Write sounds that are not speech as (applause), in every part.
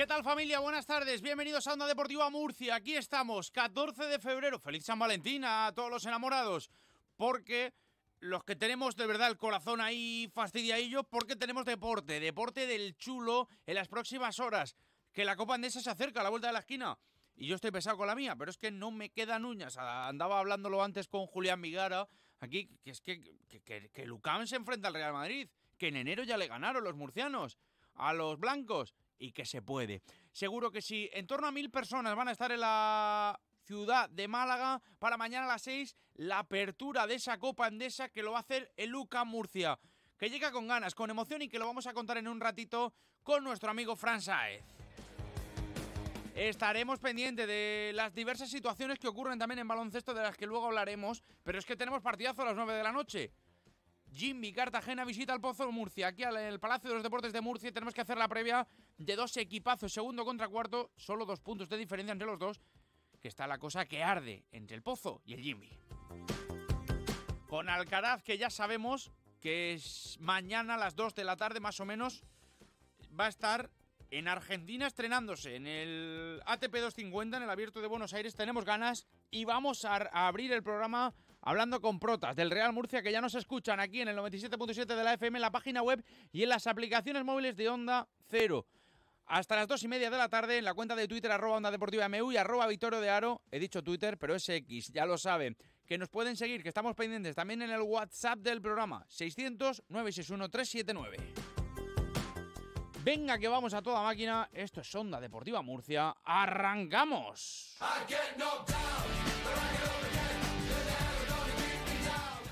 ¿Qué tal familia? Buenas tardes, bienvenidos a Onda Deportiva Murcia. Aquí estamos, 14 de febrero. Feliz San Valentín a todos los enamorados, porque los que tenemos de verdad el corazón ahí fastidiadillo, porque tenemos deporte, deporte del chulo en las próximas horas. Que la Copa Andesa se acerca a la vuelta de la esquina. Y yo estoy pesado con la mía, pero es que no me quedan uñas. Andaba hablándolo antes con Julián Vigara, aquí, que es que, que, que Lucán se enfrenta al Real Madrid, que en enero ya le ganaron los murcianos a los blancos y que se puede. Seguro que sí. En torno a mil personas van a estar en la ciudad de Málaga para mañana a las seis la apertura de esa Copa Endesa que lo va a hacer el Luca Murcia. Que llega con ganas, con emoción y que lo vamos a contar en un ratito con nuestro amigo Fran Saez. Estaremos pendientes de las diversas situaciones que ocurren también en baloncesto de las que luego hablaremos, pero es que tenemos partidazo a las 9 de la noche. Jimmy Cartagena visita al Pozo Murcia. Aquí en el Palacio de los Deportes de Murcia tenemos que hacer la previa de dos equipazos, segundo contra cuarto, solo dos puntos de diferencia entre los dos, que está la cosa que arde entre el Pozo y el Jimmy. Con Alcaraz, que ya sabemos que es mañana a las 2 de la tarde más o menos, va a estar en Argentina estrenándose en el ATP 250, en el Abierto de Buenos Aires. Tenemos ganas y vamos a, abrir el programa hablando con protas del Real Murcia que ya nos escuchan aquí en el 97.7 de la FM, en la página web y en las aplicaciones móviles de Onda Cero. Hasta las dos y media de la tarde en la cuenta de Twitter arroba Onda Deportiva MU y arroba Vitorio de Aro. He dicho Twitter, pero es X, ya lo saben. Que nos pueden seguir, que estamos pendientes también en el WhatsApp del programa 600 961 379. Venga que vamos a toda máquina, esto es Onda Deportiva Murcia, ¡arrancamos!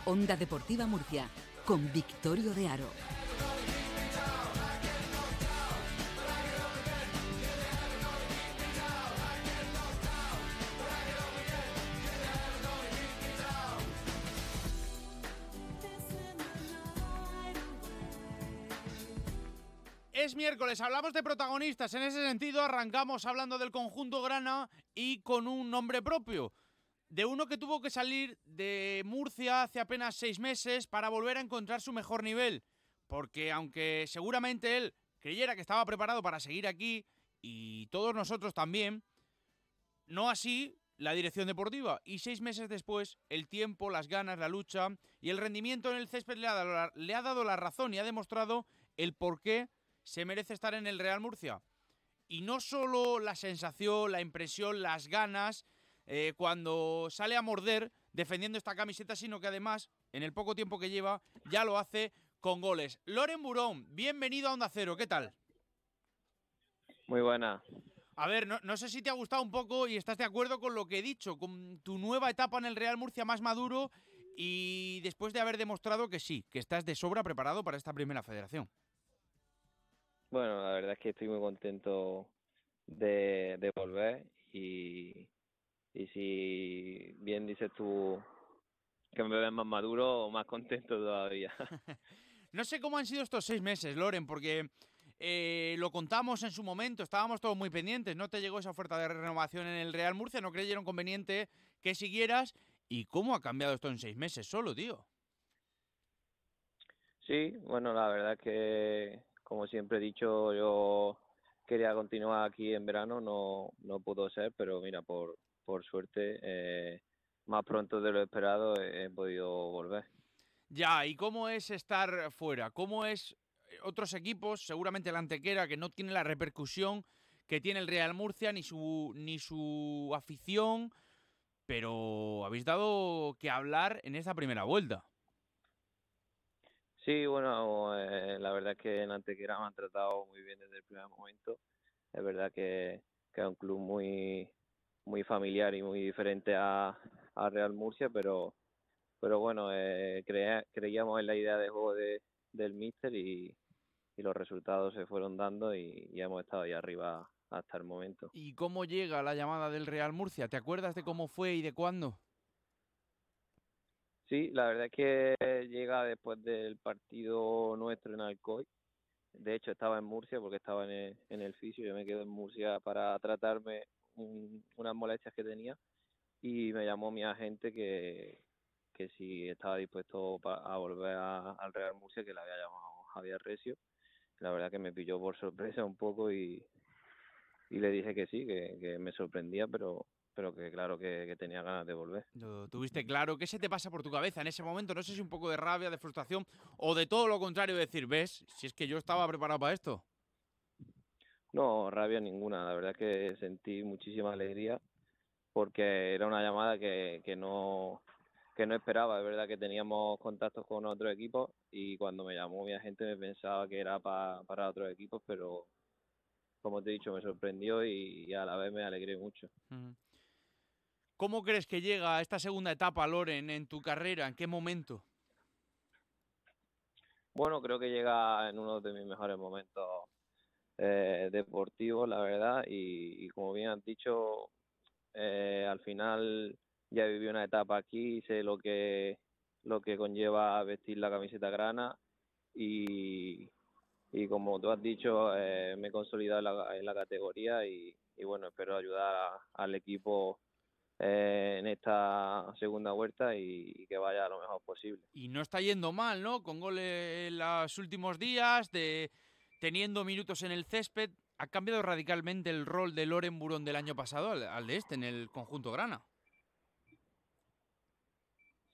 Onda Deportiva Murcia, con Victorio de Aro. Es miércoles, hablamos de protagonistas. En ese sentido, arrancamos hablando del conjunto Grana y con un nombre propio. De uno que tuvo que salir de Murcia hace apenas seis meses para volver a encontrar su mejor nivel. Porque aunque seguramente él creyera que estaba preparado para seguir aquí, y todos nosotros también, no así la dirección deportiva. Y seis meses después, el tiempo, las ganas, la lucha y el rendimiento en el césped le ha dado la, razón y ha demostrado el por qué se merece estar en el Real Murcia. Y no solo la sensación, la impresión, las ganas, eh, cuando sale a morder defendiendo esta camiseta, sino que además, en el poco tiempo que lleva, ya lo hace con goles. Loren Burón, bienvenido a Onda Cero, ¿qué tal? Muy buena. A ver, no, no, sé si te ha gustado un poco y estás de acuerdo con lo que he dicho, con tu nueva etapa en el Real Murcia más maduro y después de haber demostrado que sí, que estás de sobra preparado para esta primera federación. Bueno, la verdad es que estoy muy contento de, volver y, y si bien dices tú que me ves más maduro, más contento todavía. (laughs) no sé cómo han sido estos seis meses, Loren, porque eh, lo contamos en su momento, estábamos todos muy pendientes, no te llegó esa oferta de renovación en el Real Murcia, no creyeron conveniente que siguieras. ¿Y cómo ha cambiado esto en seis meses solo, tío? Sí, bueno, la verdad es que como siempre he dicho, yo quería continuar aquí en verano, no, no pudo ser, pero mira, por, por suerte, eh, más pronto de lo esperado he, podido volver. Ya, ¿y cómo es estar fuera? ¿Cómo es eh, otros equipos, seguramente la Antequera, que no tiene la repercusión que tiene el Real Murcia, ni su, ni su afición, pero habéis dado que hablar en esta primera vuelta? Sí, bueno, eh, la verdad es que en Antequera me han tratado muy bien desde el primer momento. Es verdad que, que es un club muy muy familiar y muy diferente a, a Real Murcia, pero pero bueno, eh, creíamos en la idea de juego de, del míster y, y los resultados se fueron dando y, y hemos estado ahí arriba hasta el momento. ¿Y cómo llega la llamada del Real Murcia? ¿Te acuerdas de cómo fue y de cuándo? Sí, la verdad es que llega después del partido nuestro en Alcoy. De hecho, estaba en Murcia porque estaba en el, en el fisio. Yo me quedo en Murcia para tratarme unas molestias que tenía y me llamó mi agente que, que si estaba dispuesto a volver al Real Murcia, que le había llamado Javier Recio. La verdad que me pilló por sorpresa un poco y, y le dije que sí, que, me sorprendía, pero, pero que claro que, tenía ganas de volver. Tuviste claro. ¿Qué se te pasa por tu cabeza en ese momento? No sé si un poco de rabia, de frustración o de todo lo contrario, decir, ves, si es que yo estaba preparado para esto. No, rabia ninguna. La verdad es que sentí muchísima alegría porque era una llamada que, que no que no esperaba, es verdad que teníamos contactos con otros equipos y cuando me llamó mi agente me pensaba que era para otros equipos, pero como te he dicho, me sorprendió y, a la vez me alegré mucho. ¿Cómo crees que llega esta segunda etapa, Loren, en tu carrera? ¿En qué momento? Bueno, creo que llega en uno de mis mejores momentos eh, la verdad, y, como bien has dicho, eh, al final ya viví una etapa aquí, sé lo que lo que conlleva vestir la camiseta grana y, y como tú has dicho, eh, me he consolidado en la, categoría y, bueno, espero ayudar al equipo eh, en esta segunda vuelta y, que vaya lo mejor posible. Y no está yendo mal, ¿no? Con goles en los últimos días, de teniendo minutos en el césped, ha cambiado radicalmente el rol de Loren Burón del año pasado al, de este en el conjunto Grana.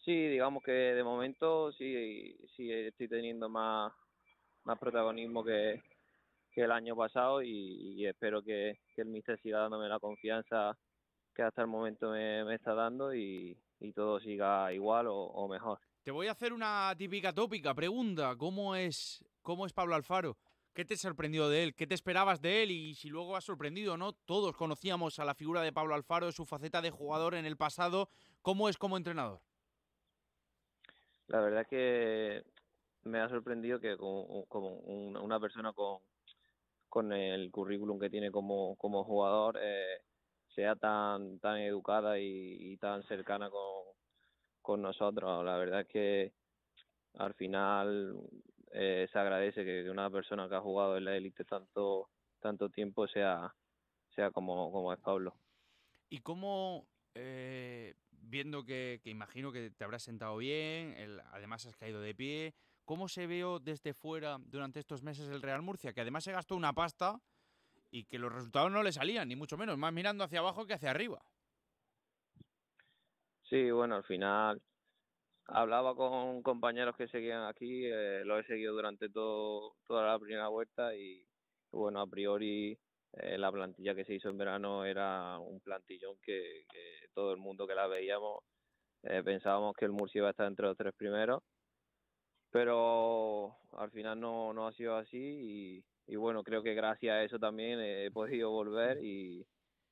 Sí, digamos que de momento sí, sí estoy teniendo más más protagonismo que, el año pasado y, espero que, el míster siga dándome la confianza que hasta el momento me, está dando y, todo siga igual o, mejor. Te voy a hacer una típica tópica pregunta. ¿Cómo es, ¿Cómo es Pablo Alfaro? ¿Qué te sorprendió de él? ¿Qué te esperabas de él? Y si luego has sorprendido o no, todos conocíamos a la figura de Pablo Alfaro, su faceta de jugador en el pasado. ¿Cómo es como entrenador? La verdad que me ha sorprendido que como, una persona con, con el currículum que tiene como, como jugador eh, sea tan tan educada y, tan cercana con, con, nosotros. La verdad es que al final eh, se agradece que una persona que ha jugado en la élite tanto tanto tiempo sea sea como, como es Pablo. ¿Y cómo, eh, viendo que, que, imagino que te habrás sentado bien, además has caído de pie, ¿Cómo se vio desde fuera durante estos meses el Real Murcia? Que además se gastó una pasta y que los resultados no le salían, ni mucho menos, más mirando hacia abajo que hacia arriba. Sí, bueno, al final hablaba con compañeros que seguían aquí, eh, lo he seguido durante todo, toda la primera vuelta y bueno, a priori eh, la plantilla que se hizo en verano era un plantillón que, todo el mundo que la veíamos eh, pensábamos que el Murcia iba a estar entre los tres primeros pero al final no, no ha sido así y, bueno, creo que gracias a eso también he podido volver y,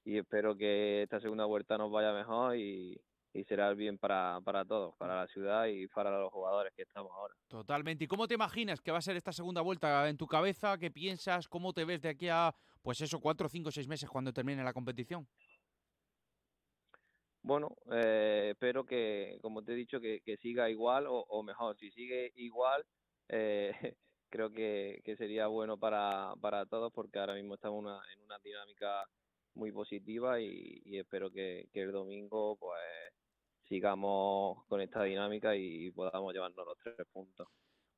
espero que esta segunda vuelta nos vaya mejor y, será el bien para, para todos, para la ciudad y para los jugadores que estamos ahora. Totalmente. ¿Y cómo te imaginas que va a ser esta segunda vuelta en tu cabeza? ¿Qué piensas? ¿Cómo te ves de aquí a, pues eso, cuatro, cinco, seis meses cuando termine la competición? bueno, eh, espero que, como te he dicho, que, siga igual o, mejor. Si sigue igual, eh, (laughs) creo que, sería bueno para, para todos porque ahora mismo estamos en una dinámica muy positiva y, espero que, que, el domingo pues sigamos con esta dinámica y podamos llevarnos los tres puntos.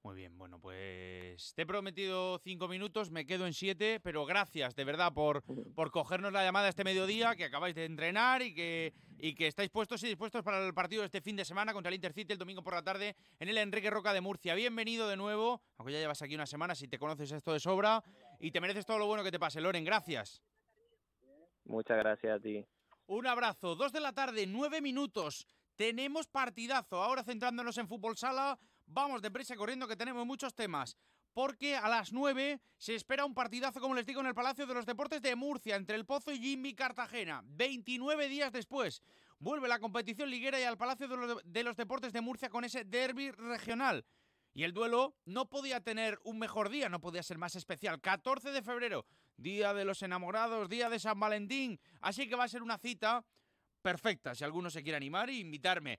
Muy bien, bueno, pues te he prometido cinco minutos, me quedo en siete, pero gracias de verdad por, por cogernos la llamada este mediodía, que acabáis de entrenar y que, y que estáis puestos y dispuestos para el partido de este fin de semana contra el Intercity el domingo por la tarde en el Enrique Roca de Murcia. Bienvenido de nuevo, aunque ya llevas aquí una semana, si te conoces esto de sobra, y te mereces todo lo bueno que te pase, Loren, gracias. Muchas gracias a ti. Un abrazo, dos de la tarde, nueve minutos. Tenemos partidazo, ahora centrándonos en fútbol sala Vamos deprisa corriendo que tenemos muchos temas. Porque a las 9 se espera un partidazo, como les digo, en el Palacio de los Deportes de Murcia, entre el Pozo y Jimmy Cartagena. 29 días después, vuelve la competición liguera y al Palacio de los, Deportes de Murcia con ese derby regional. Y el duelo no podía tener un mejor día, no podía ser más especial. 14 de febrero, día de los enamorados, día de San Valentín. Así que va a ser una cita perfecta, si alguno se quiere animar e invitarme.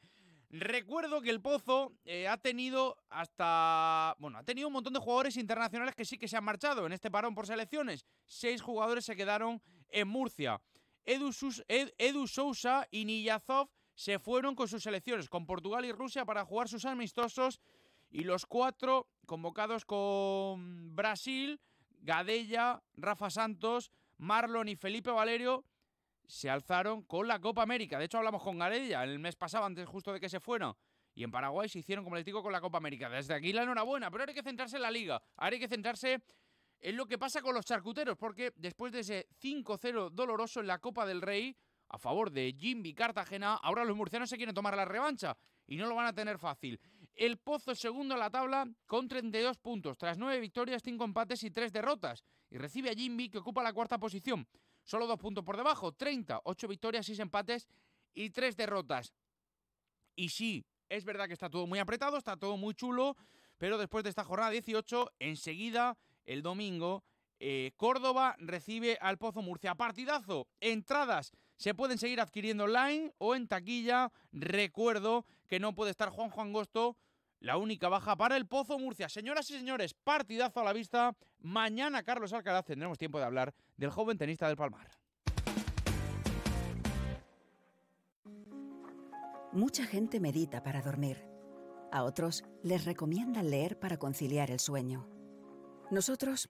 Recuerdo que el Pozo eh, ha tenido hasta. Bueno, ha tenido un montón de jugadores internacionales que sí que se han marchado en este parón por selecciones. Seis jugadores se quedaron en Murcia. Edu, Sousa y Niyazov se fueron con sus selecciones, con Portugal y Rusia, para jugar sus amistosos. Y los cuatro convocados con Brasil, Gadella, Rafa Santos, Marlon y Felipe Valerio se alzaron con la Copa América. De hecho, hablamos con Garella el mes pasado, antes justo de que se fueron. Y en Paraguay se hicieron, como les digo, con la Copa América. Desde aquí la enhorabuena, pero ahora hay que centrarse en la liga. Ahora hay que centrarse en lo que pasa con los charcuteros, porque después de ese 5-0 doloroso en la Copa del Rey, a favor de Jimmy Cartagena, ahora los murcianos se quieren tomar la revancha y no lo van a tener fácil. El Pozo segundo en la tabla con 32 puntos, tras 9 victorias, 5 empates y 3 derrotas. Y recibe a Jimmy, que ocupa la cuarta posición. Solo dos puntos por debajo, 30, 8 victorias, 6 empates y 3 derrotas. Y sí, es verdad que está todo muy apretado, está todo muy chulo, pero después de esta jornada 18, enseguida, el domingo, eh, Córdoba recibe al Pozo Murcia. Partidazo, entradas se pueden seguir adquiriendo online o en taquilla. Recuerdo que no puede estar Juan Juan Gosto, la única baja para el Pozo Murcia. Señoras y señores, partidazo a la vista. Mañana, Carlos Alcaraz, tendremos tiempo de hablar del joven tenista del Palmar. Mucha gente medita para dormir. A otros les recomiendan leer para conciliar el sueño. Nosotros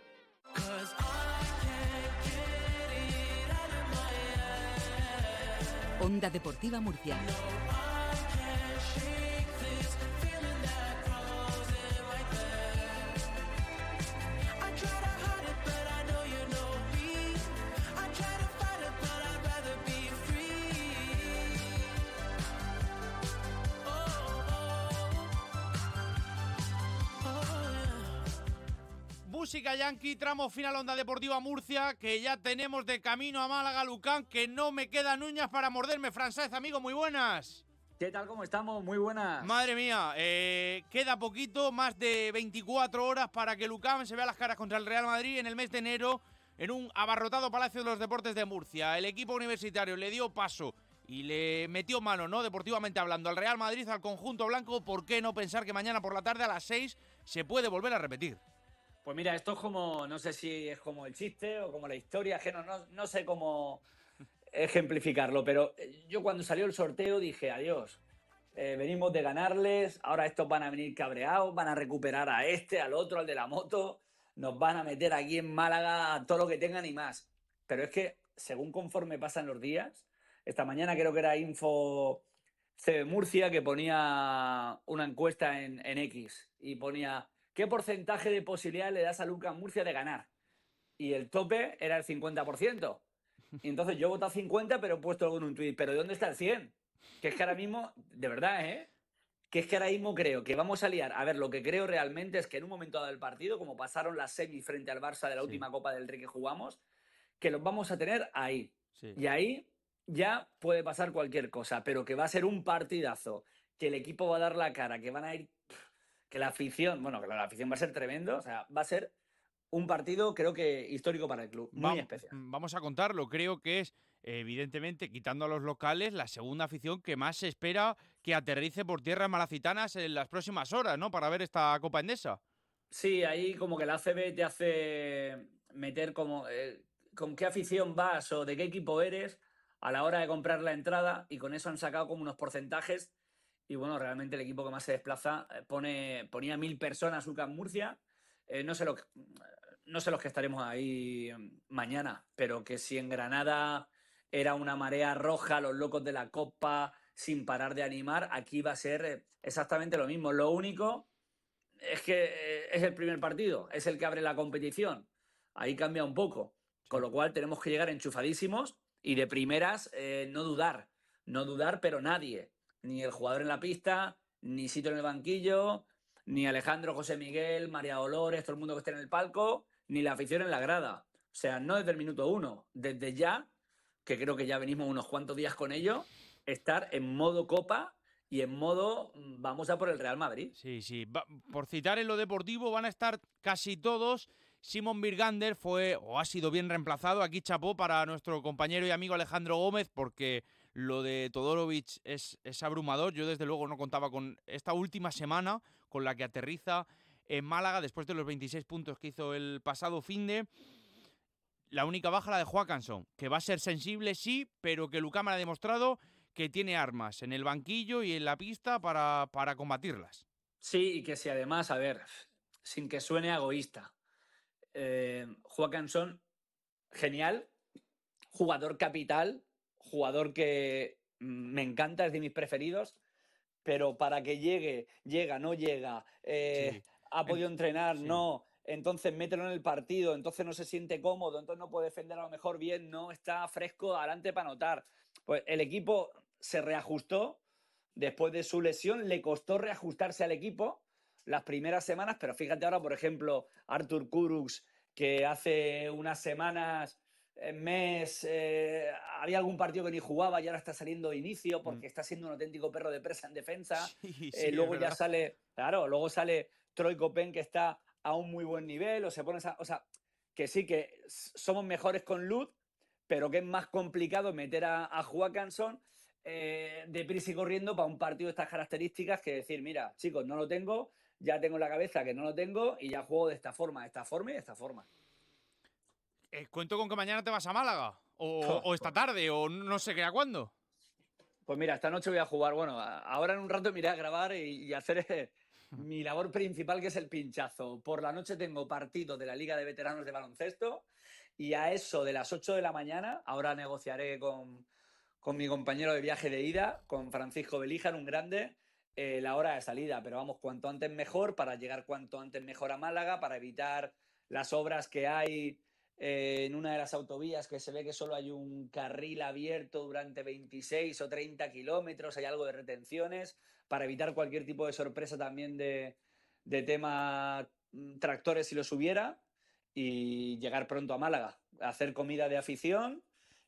Onda Deportiva Murcia. Música Yankee, tramo final Onda Deportiva Murcia, que ya tenemos de camino a Málaga, Lucán, que no me quedan uñas para morderme. Francés, amigo, muy buenas. ¿Qué tal? ¿Cómo estamos? Muy buenas. Madre mía, eh, queda poquito, más de 24 horas para que Lucán se vea las caras contra el Real Madrid en el mes de enero en un abarrotado Palacio de los Deportes de Murcia. El equipo universitario le dio paso y le metió mano, ¿no? Deportivamente hablando, al Real Madrid, al conjunto blanco. ¿Por qué no pensar que mañana por la tarde a las 6 se puede volver a repetir? Pues mira, esto es como, no sé si es como el chiste o como la historia, que no, no, sé cómo ejemplificarlo, pero eh, yo cuando salió el sorteo dije, adiós, eh, venimos de ganarles, ahora estos van a venir cabreados, van a recuperar a este, al otro, al de la moto, nos van a meter aquí en Málaga todo lo que tengan y más. Pero es que, según conforme pasan los días, esta mañana creo que era Info CB Murcia que ponía una encuesta en, en X y ponía ¿qué porcentaje de posibilidad le das a Lucas Murcia de ganar? Y el tope era el 50%. Y entonces yo he votado 50, pero he puesto algo en un tuit. ¿Pero de dónde está el 100? Que es que ahora mismo, de verdad, ¿eh? Que es que ahora mismo creo que vamos a liar. A ver, lo que creo realmente es que en un momento dado del partido, como pasaron las semis frente al Barça de la última Copa del Rey que jugamos, que los vamos a tener ahí. Y ahí ya puede pasar cualquier cosa, pero que va a ser un partidazo, que el equipo va a dar la cara, que van a ir que la afición, bueno, que la afición va a ser tremendo, o sea, va a ser un partido creo que histórico para el club, muy especial. Mm, vamos a contarlo, creo que es evidentemente, quitando a los locales, la segunda afición que más se espera que aterrice por tierras malacitanas en las próximas horas, ¿no? Para ver esta Copa Endesa. Sí, ahí como que la ACB te hace meter como eh, con qué afición vas o de qué equipo eres a la hora de comprar la entrada y con eso han sacado como unos porcentajes y bueno, realmente el equipo que más se desplaza eh, pone, ponía mil personas Lucas Murcia. Eh, no, sé lo que, no sé los que estaremos ahí mañana, pero que si en Granada era una marea roja, los locos de la Copa, sin parar de animar, aquí va a ser eh, exactamente lo mismo. Lo único es que es el primer partido, es el que abre la competición. Ahí cambia un poco. Con lo cual tenemos que llegar enchufadísimos y de primeras no dudar. No dudar, pero nadie ni el jugador en la pista, ni sitio en el banquillo, ni Alejandro, José Miguel, María Dolores, todo el mundo que esté en el palco, ni la afición en la grada. O sea, no desde el minuto uno, desde ya, que creo que ya venimos unos cuantos días con ello, estar en modo copa y en modo mm, vamos a por el Real Madrid. Sí, sí. por citar en lo deportivo, van a estar casi todos. Simon Birgander fue o ha sido bien reemplazado. Aquí chapó para nuestro compañero y amigo Alejandro Gómez porque lo de Todorovic es, abrumador. Yo desde luego no contaba con esta última semana con la que aterriza en Málaga después de los 26 puntos que hizo el pasado fin de. La única baja la de Joaquinson, que va a ser sensible, sí, pero que Lucama ha demostrado que tiene armas en el banquillo y en la pista para, para combatirlas. Sí, y que si además, a ver, sin que suene egoísta, eh, Joaquinson, genial, jugador capital, jugador que me encanta, es de mis preferidos, pero para que llegue, llega, no llega, eh, ha podido entrenar, no, entonces mételo en el partido, entonces no se siente cómodo, entonces no puede defender a lo mejor bien, no está fresco adelante para anotar. Pues el equipo se reajustó después de su lesión, le costó reajustarse al equipo las primeras semanas, pero fíjate ahora, por ejemplo, Artur Kurux, que hace unas semanas, mes, eh, había algún partido que ni jugaba y ahora está saliendo de inicio mm. porque está siendo un auténtico perro de presa en defensa. (laughs) Eh, luego ya sale, claro, luego sale Troy Copen que está a un muy buen nivel, o se pone o sea, que sí que somos mejores con Lud, pero que es más complicado meter a, a Joaquinson eh, de prisa y corriendo para un partido de estas características que decir, mira, chicos, no lo tengo, ya tengo en la cabeza que no lo tengo y ya juego de esta forma, de esta forma y de esta forma. Eh, ¿Cuento con que mañana te vas a Málaga? (laughs) O, esta tarde, o no sé qué, ¿a cuándo? Pues mira, esta noche voy a jugar. Bueno, ahora en un rato me iré a grabar y, hacer eh, (laughs) mi labor principal, que es el pinchazo. Por la noche tengo partido de la Liga de Veteranos de Baloncesto y a eso de las 8 de la mañana, ahora negociaré con, con mi compañero de viaje de ida, con Francisco Belíjar, un grande, eh, la hora de salida, pero vamos, cuanto antes mejor para llegar cuanto antes mejor a Málaga, para evitar las obras que hay eh, en una de las autovías, que se ve que solo hay un carril abierto durante 26 o 30 kilómetros, hay algo de retenciones, para evitar cualquier tipo de sorpresa también de, de tema mm, tractores si los hubiera, y llegar pronto a Málaga, hacer comida de afición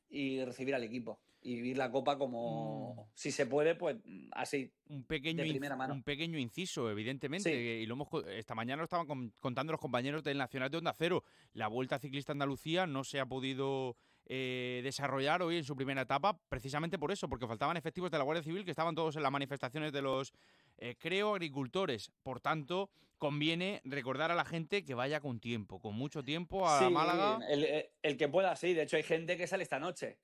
y recibir al equipo y vivir la copa como, mm. si se puede, pues así. Un pequeño, de primera mano. un pequeño inciso, evidentemente. Y lo hemos, esta mañana lo estaban contando los compañeros del Nacional de Onda Cero. La Vuelta Ciclista Andalucía no se ha podido eh, desarrollar hoy en su primera etapa, precisamente por eso, porque faltaban efectivos de la Guardia Civil que estaban todos en las manifestaciones de los, eh, creo, agricultores. Por tanto, conviene recordar a la gente que vaya con tiempo, con mucho tiempo a Málaga. El, el que pueda, sí. De hecho, hay gente que sale esta noche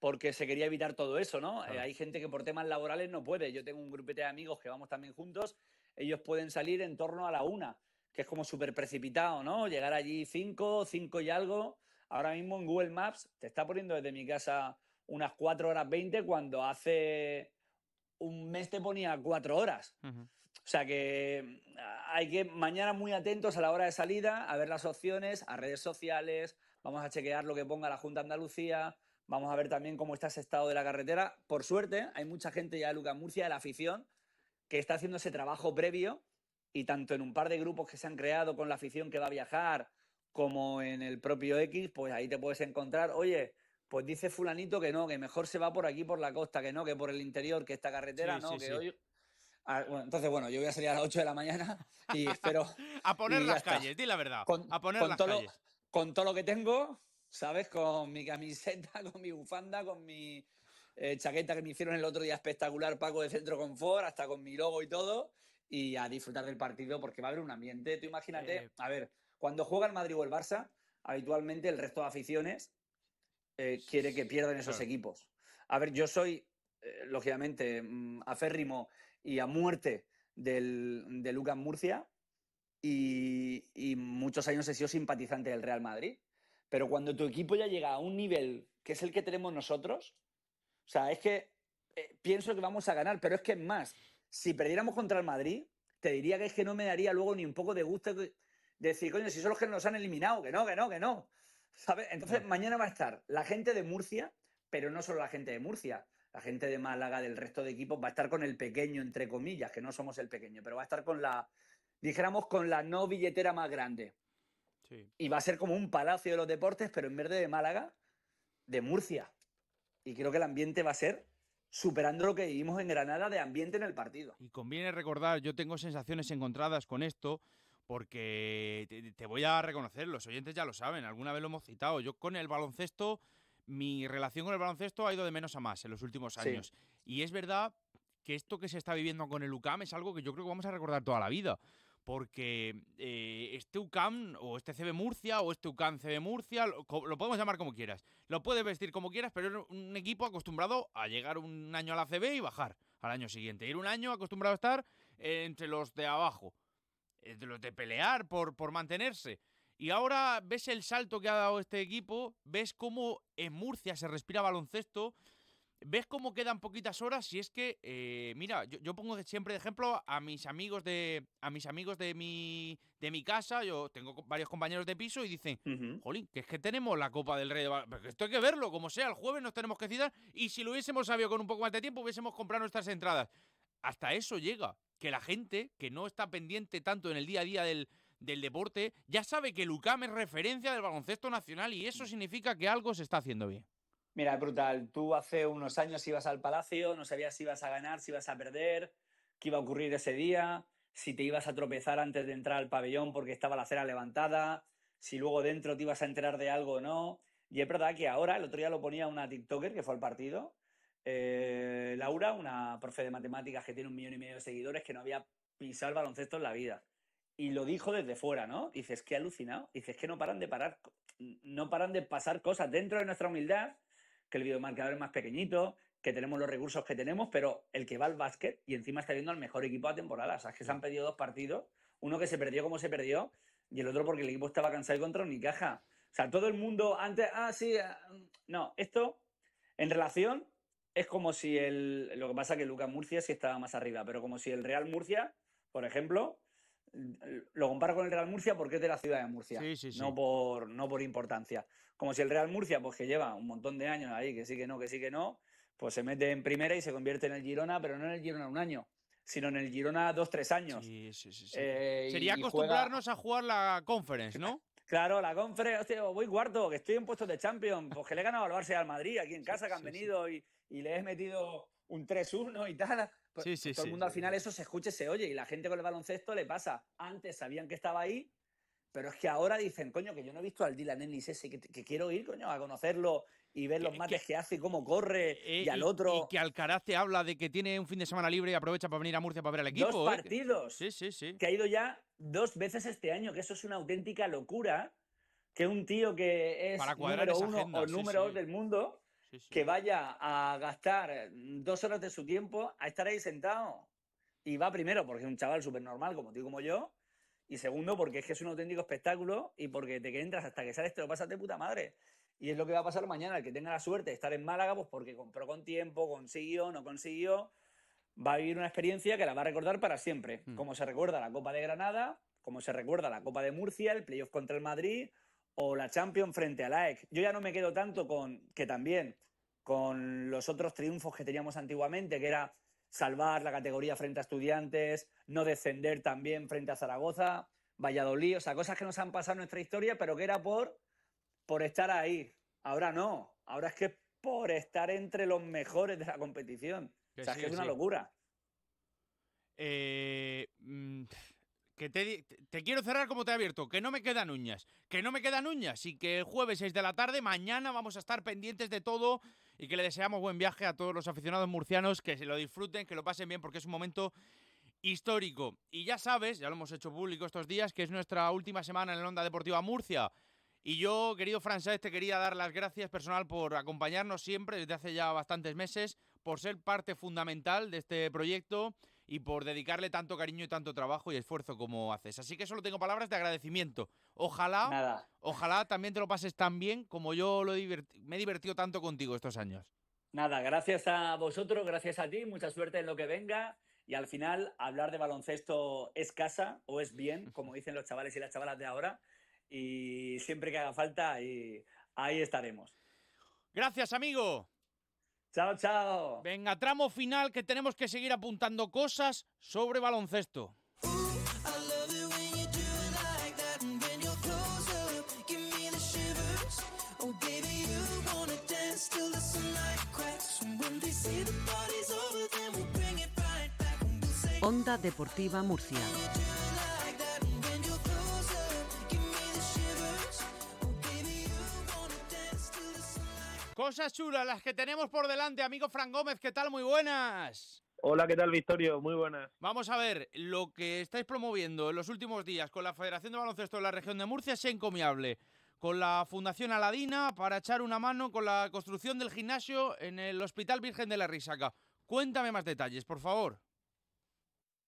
porque se quería evitar todo eso, ¿no? Eh, hay gente que por temas laborales no puede. Yo tengo un grupete de amigos que vamos también juntos, ellos pueden salir en torno a la una, que es como súper precipitado, ¿no? Llegar allí cinco, cinco y algo. Ahora mismo en Google Maps te está poniendo desde mi casa unas cuatro horas veinte cuando hace un mes te ponía cuatro horas. O sea que ah, hay que mañana muy atentos a la hora de salida, a ver las opciones, a redes sociales, vamos a chequear lo que ponga la Junta de Andalucía, Vamos a ver también cómo está ese estado de la carretera. Por suerte, hay mucha gente ya de Lucas Murcia, de la afición, que está haciendo ese trabajo previo y tanto en un par de grupos que se han creado con la afición que va a viajar, como en el propio X, pues ahí te puedes encontrar, oye, pues dice fulanito que no, que mejor se va por aquí, por la costa, que no, que por el interior, que esta carretera, no, que hoy... Ah, entonces, bueno, yo voy a salir a las 8 de la mañana y espero... (laughs) a poner las calles, di la verdad. a poner las calles. con todo lo que tengo, ¿sabes? Con mi camiseta, (laughs) con mi bufanda, con mi eh, chaqueta que me hicieron el otro día espectacular, Paco de Centro Confort, hasta con mi logo y todo, y a disfrutar del partido porque va a haber un ambiente. Tú imagínate, eh. a ver, cuando juega el Madrid o el Barça, habitualmente el resto de aficiones eh, quiere que pierdan esos equipos. A ver, yo soy, lógicamente, mm, aférrimo y a muerte del, de Lucas Murcia y, y muchos años he sido simpatizante del Real Madrid. Pero cuando tu equipo ya llega a un nivel que es el que tenemos nosotros, o sea, es que eh, pienso que vamos a ganar, pero es que es más, si perdiéramos contra el Madrid, te diría que es que no me daría luego ni un poco de gusto de decir, coño, si son los que nos han eliminado, que no, que no, que no. ¿Sabes? Entonces, mañana va a estar la gente de Murcia, pero no solo la gente de Murcia, la gente de Málaga, del resto de equipos, va a estar con el pequeño, entre comillas, que no somos el pequeño, pero va a estar con la, dijéramos, con la no billetera más grande. Y va a ser como un palacio de los deportes, pero en vez de Málaga, de Murcia. Y creo que el ambiente va a ser superando lo que vivimos en Granada de ambiente en el partido. Y conviene recordar, yo tengo sensaciones encontradas con esto, porque te, voy a reconocer, los oyentes ya lo saben, alguna vez lo hemos citado, yo con el baloncesto mi relación con el baloncesto ha ido de menos a más en los últimos Sí. años. Y es verdad que esto que se está viviendo con el UCAM es algo que yo creo que vamos a recordar toda la vida. Porque eh, este UCAM, o este CB Murcia, o este UCAM CB Murcia, lo, podemos llamar como quieras. Lo puedes vestir como quieras, pero es un equipo acostumbrado a llegar un año a la CB y bajar al año siguiente. Ir un año acostumbrado a estar eh, entre los de abajo, entre los de pelear por, por mantenerse. Y ahora ves el salto que ha dado este equipo, ves cómo en Murcia se respira baloncesto, ves cómo quedan poquitas horas y es que, eh, mira, yo, yo pongo siempre de ejemplo a mis amigos de a mis amigos de mi de mi casa, yo tengo varios compañeros de piso y dicen, jolín, que es que tenemos la Copa del Rey de esto hay que verlo, como sea, el jueves nos tenemos que citar y si lo hubiésemos sabido con un poco más de tiempo hubiésemos comprado nuestras entradas. Hasta eso llega, que la gente que no está pendiente tanto en el día a día del, del deporte ya sabe que el UCAM es referencia del baloncesto nacional y eso significa que algo se está haciendo bien. Mira, brutal. Tú hace unos años ibas al Palacio, no sabías si ibas a ganar, si ibas a perder, qué iba a ocurrir ese día, si te ibas a tropezar antes de entrar al pabellón porque estaba la acera levantada, si luego dentro te ibas a enterar de algo o no. Y es verdad que ahora, el otro día lo ponía una TikToker que fue al partido, eh, Laura, una profe de matemáticas que tiene un millón y medio de seguidores que no había pisado el baloncesto en la vida. Y lo dijo desde fuera, ¿no? Dices, que alucinado. Dices que no paran de parar, no paran de pasar cosas dentro de nuestra humildad que el videomarcador es más pequeñito, que tenemos los recursos que tenemos, pero el que va al básquet y encima está viendo al mejor equipo a temporada. O sea, es que se han perdido dos partidos, uno que se perdió como se perdió y el otro porque el equipo estaba cansado y contra Unicaja. O sea, todo el mundo antes, ah, sí, ah, no, esto en relación es como si el, lo que pasa que Lucas Murcia sí estaba más arriba, pero como si el Real Murcia, por ejemplo, lo comparo con el Real Murcia porque es de la ciudad de Murcia, Sí, sí, sí. no por no por importancia. Como si el Real Murcia, pues que lleva un montón de años ahí, que sí que no, que sí que no, pues se mete en primera y se convierte en el Girona, pero no en el Girona un año, sino en el Girona dos, tres años. Sí, sí, sí. Eh, y- Sería y juega- acostumbrarnos a jugar la conference, ¿no? (laughs) Claro, la conferencia, hostia, voy cuarto, que estoy en puestos de Champions, pues que le he ganado al Barça y al Madrid aquí en casa, que han venido y, y le he metido un 3-1 y tal. Pues Sí, sí, todo el mundo al final eso se escucha y se oye, y la gente con el baloncesto le pasa. Antes sabían que estaba ahí, pero es que ahora dicen, coño, que yo no he visto al Dylan Ennis ese, que, que quiero ir, coño, a conocerlo y ver los mates que, hace y cómo corre, Eh, y al otro... Y que Alcaraz te habla de que tiene un fin de semana libre y aprovecha para venir a Murcia para ver al equipo. dos ¿eh? partidos. Sí, sí, sí. que ha ido ya dos veces este año, que eso es una auténtica locura. Que un tío que es número uno agenda, o sí, número dos del mundo, sí, que vaya a gastar dos horas de su tiempo a estar ahí sentado. Y va primero porque es un chaval súper normal como tú como yo. Y segundo porque es que es un auténtico espectáculo y porque te que entras hasta que sales te lo pasas de puta madre. Y es lo que va a pasar mañana. El que tenga la suerte de estar en Málaga, pues porque compró con tiempo, consiguió, no consiguió, va a vivir una experiencia que la va a recordar para siempre. Mm. Como se recuerda la Copa de Granada, como se recuerda la Copa de Murcia, el playoff contra el Madrid o la Champions frente al AEK. Yo ya no me quedo tanto con que también con los otros triunfos que teníamos antiguamente, que era salvar la categoría frente a estudiantes, no descender también frente a Zaragoza, Valladolid, o sea, cosas que nos han pasado en nuestra historia, pero que era por, por estar ahí. Ahora no, ahora es que por estar entre los mejores de la competición. Que o sea, sí, es que es una sí. locura. Eh, mm, que te- te quiero cerrar como te he abierto, que no me quedan uñas, que no me quedan uñas y que el jueves 6 de la tarde, mañana vamos a estar pendientes de todo y que le deseamos buen viaje a todos los aficionados murcianos, que se lo disfruten, que lo pasen bien porque es un momento histórico. Y ya sabes, ya lo hemos hecho público estos días, que es nuestra última semana en el Onda Deportiva Murcia. Y yo, querido Fran Sáez, te quería dar las gracias personal por acompañarnos siempre desde hace ya bastantes meses, por ser parte fundamental de este proyecto y por dedicarle tanto cariño y tanto trabajo y esfuerzo como haces. Así que solo tengo palabras de agradecimiento. Ojalá, Nada. ojalá también te lo pases tan bien como yo lo me he divertido tanto contigo estos años. Nada, gracias a vosotros, gracias a ti, mucha suerte en lo que venga. Y al final, hablar de baloncesto es casa o es bien, (laughs) como dicen los chavales y las chavalas de ahora. Y siempre que haga falta, ahí, ahí estaremos. Gracias, amigo. Chao, chao. Venga, tramo final que tenemos que seguir apuntando cosas sobre baloncesto. Onda Deportiva Murcia. Cosas chulas las que tenemos por delante, amigo Fran Gómez, ¿qué tal? Muy buenas. Hola, ¿qué tal, Victorio? Muy buenas. Vamos a ver, lo que estáis promoviendo en los últimos días con la Federación de Baloncesto de la región de Murcia es encomiable. Con la Fundación Aladina para echar una mano con la construcción del gimnasio en el Hospital Virgen de la Risaca. Cuéntame más detalles, por favor.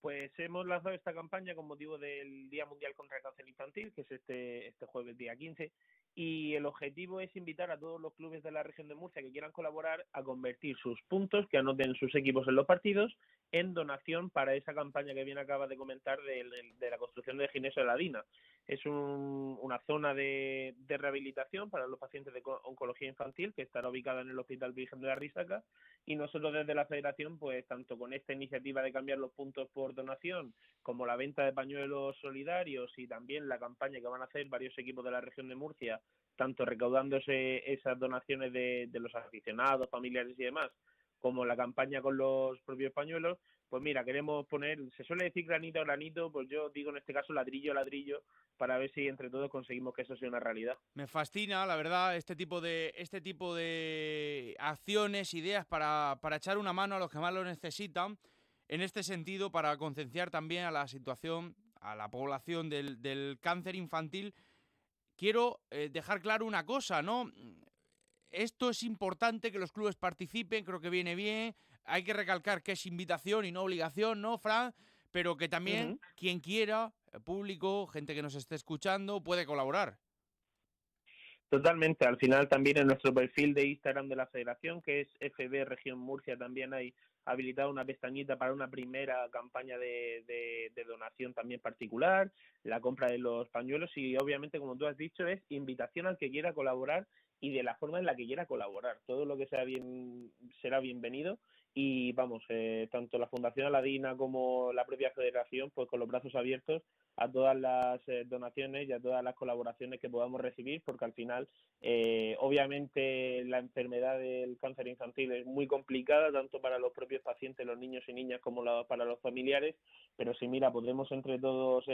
Pues hemos lanzado esta campaña con motivo del Día Mundial contra el Cáncer Infantil, que es este, este jueves día 15, y el objetivo es invitar a todos los clubes de la región de Murcia que quieran colaborar a convertir sus puntos que anoten sus equipos en los partidos en donación para esa campaña que bien acaba de comentar de, la construcción de Ginésio de la Dina. Es una zona de, rehabilitación para los pacientes de oncología infantil que estará ubicada en el Hospital Virgen de la Risaca y nosotros desde la Federación, pues tanto con esta iniciativa de cambiar los puntos por donación como la venta de pañuelos solidarios y también la campaña que van a hacer varios equipos de la región de Murcia, tanto recaudándose esas donaciones de, de los aficionados, familiares y demás, como la campaña con los propios pañuelos, pues mira, queremos poner, se suele decir granito a granito, pues yo digo en este caso ladrillo a ladrillo, para ver si entre todos conseguimos que eso sea una realidad. Me fascina, la verdad, este tipo de, este tipo de acciones, ideas para, para echar una mano a los que más lo necesitan. En este sentido, para concienciar también a la situación, a la población del, del cáncer infantil, quiero eh, dejar claro una cosa, ¿no? Esto es importante que los clubes participen, creo que viene bien. Hay que recalcar que es invitación y no obligación, ¿no, Fran? Pero que también quien quiera, público, gente que nos esté escuchando, puede colaborar. Totalmente. Al final también en nuestro perfil de Instagram de la Federación, que es FB Región Murcia, también hay habilitado una pestañita para una primera campaña de, de, donación también particular, la compra de los pañuelos y obviamente, como tú has dicho, es invitación al que quiera colaborar y de la forma en la que quiera colaborar. Todo lo que sea bien será bienvenido y vamos, eh, tanto la Fundación Aladina como la propia Federación, pues con los brazos abiertos a todas las eh, donaciones y a todas las colaboraciones que podamos recibir, porque al final, eh, obviamente, la enfermedad del cáncer infantil es muy complicada, tanto para los propios pacientes, los niños y niñas, como para los familiares, pero si mira, podremos entre todos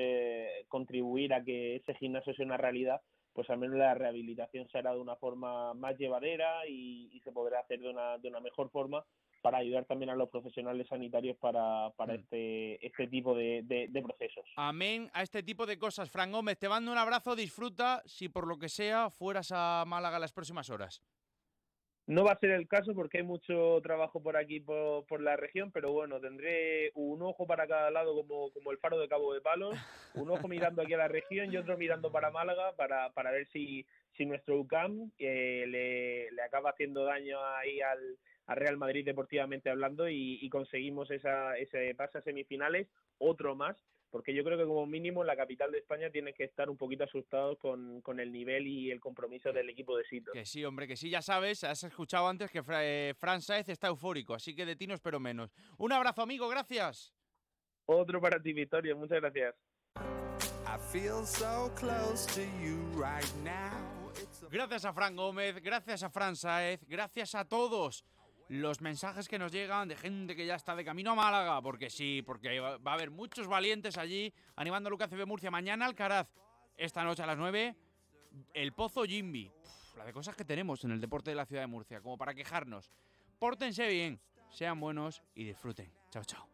contribuir a que ese gimnasio sea una realidad, pues al menos la rehabilitación se hará de una forma más llevadera y, se podrá hacer de una, de una mejor forma para ayudar también a los profesionales sanitarios para, para mm. este, este tipo de, de, procesos. Amén a este tipo de cosas. Fran Gómez, te mando un abrazo, disfruta si por lo que sea fueras a Málaga las próximas horas. No va a ser el caso porque hay mucho trabajo por aquí, por, la región, pero bueno, tendré un ojo para cada lado como, como el faro de Cabo de Palos, un ojo mirando aquí a la región y otro mirando para Málaga para, para ver si, si nuestro UCAM eh, le, le, acaba haciendo daño ahí al, Real Madrid deportivamente hablando y, y conseguimos esa, ese pase a semifinales, otro más, porque yo creo que como mínimo la capital de España tiene que estar un poquito asustados con, el nivel y el compromiso del equipo de Sito. Que sí, hombre, que sí, ya sabes, has escuchado antes que eh, Fran Saez está eufórico, así que de ti no espero menos. Un abrazo, amigo, gracias. Otro para ti, Victoria, muchas gracias. Gracias a Fran Gómez, gracias a Fran Saez, gracias a todos los mensajes que nos llegan de gente que ya está de camino a Málaga, porque sí, porque va, a haber muchos valientes allí animando a Lucas CB Murcia. Mañana Alcaraz, esta noche a las 9, el Pozo Jimby. la de cosas que tenemos en el deporte de la ciudad de Murcia, como para quejarnos. Pórtense bien, sean buenos y disfruten. Chao, chao.